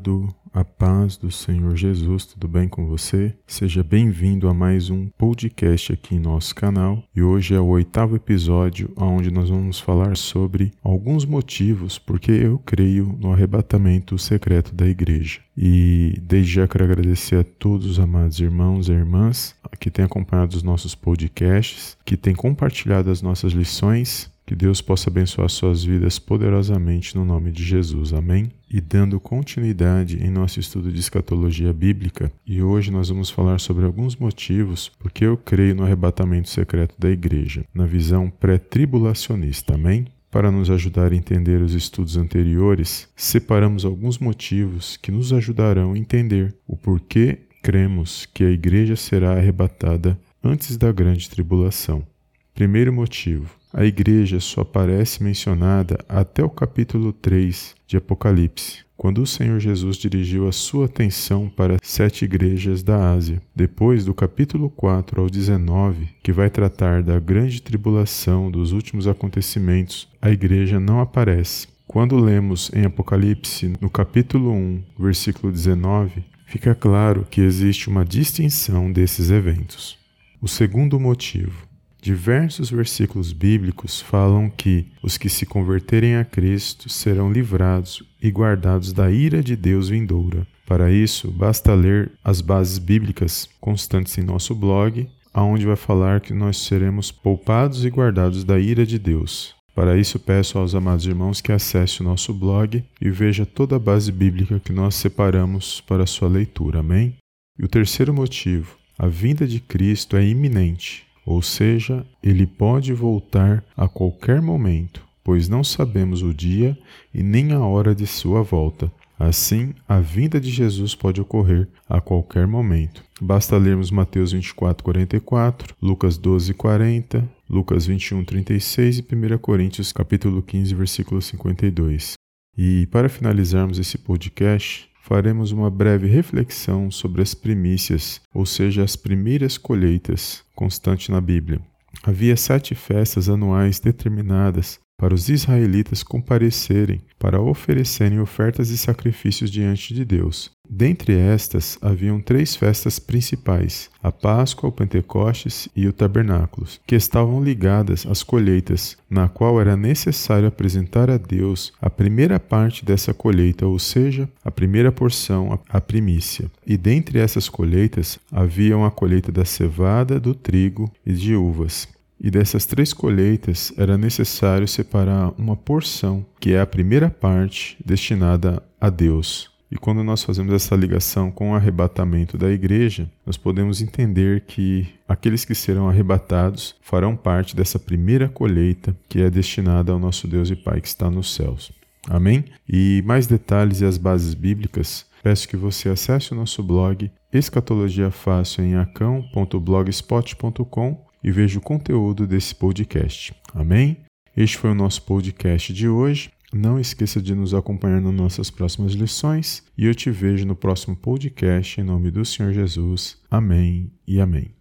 amado, a paz do Senhor Jesus, tudo bem com você? Seja bem-vindo a mais um podcast aqui em nosso canal. E hoje é o oitavo episódio, onde nós vamos falar sobre alguns motivos porque eu creio no arrebatamento secreto da igreja. E desde já quero agradecer a todos os amados irmãos e irmãs que têm acompanhado os nossos podcasts, que têm compartilhado as nossas lições que Deus possa abençoar suas vidas poderosamente no nome de Jesus. Amém? E dando continuidade em nosso estudo de escatologia bíblica, e hoje nós vamos falar sobre alguns motivos porque eu creio no arrebatamento secreto da igreja, na visão pré-tribulacionista. Amém? Para nos ajudar a entender os estudos anteriores, separamos alguns motivos que nos ajudarão a entender o porquê cremos que a igreja será arrebatada antes da grande tribulação. Primeiro motivo: a igreja só aparece mencionada até o capítulo 3 de Apocalipse, quando o Senhor Jesus dirigiu a sua atenção para sete igrejas da Ásia. Depois do capítulo 4 ao 19, que vai tratar da grande tribulação dos últimos acontecimentos, a igreja não aparece. Quando lemos em Apocalipse, no capítulo 1, versículo 19, fica claro que existe uma distinção desses eventos. O segundo motivo Diversos versículos bíblicos falam que os que se converterem a Cristo serão livrados e guardados da ira de Deus vindoura. Para isso, basta ler as bases bíblicas constantes em nosso blog, aonde vai falar que nós seremos poupados e guardados da ira de Deus. Para isso, peço aos amados irmãos que acesse o nosso blog e veja toda a base bíblica que nós separamos para sua leitura. Amém? E o terceiro motivo, a vinda de Cristo é iminente ou seja, ele pode voltar a qualquer momento, pois não sabemos o dia e nem a hora de sua volta. Assim, a vinda de Jesus pode ocorrer a qualquer momento. Basta lermos Mateus 24, 44, Lucas 12, 40, Lucas 21, 36 e 1 Coríntios capítulo 15, versículo 52. E para finalizarmos esse podcast, faremos uma breve reflexão sobre as primícias, ou seja, as primeiras colheitas, constante na Bíblia. Havia sete festas anuais determinadas para os israelitas comparecerem para oferecerem ofertas e sacrifícios diante de Deus. Dentre estas, haviam três festas principais: a Páscoa, o Pentecostes e o Tabernáculos, que estavam ligadas às colheitas, na qual era necessário apresentar a Deus a primeira parte dessa colheita, ou seja, a primeira porção, a primícia. E dentre essas colheitas, haviam a colheita da cevada, do trigo e de uvas. E dessas três colheitas era necessário separar uma porção, que é a primeira parte destinada a Deus, e quando nós fazemos essa ligação com o arrebatamento da igreja, nós podemos entender que aqueles que serão arrebatados farão parte dessa primeira colheita que é destinada ao nosso Deus e Pai que está nos céus. Amém? E mais detalhes e as bases bíblicas, peço que você acesse o nosso blog Escatologia Fácil em acão.blogspot.com e veja o conteúdo desse podcast. Amém? Este foi o nosso podcast de hoje. Não esqueça de nos acompanhar nas nossas próximas lições e eu te vejo no próximo podcast em nome do Senhor Jesus. Amém e amém.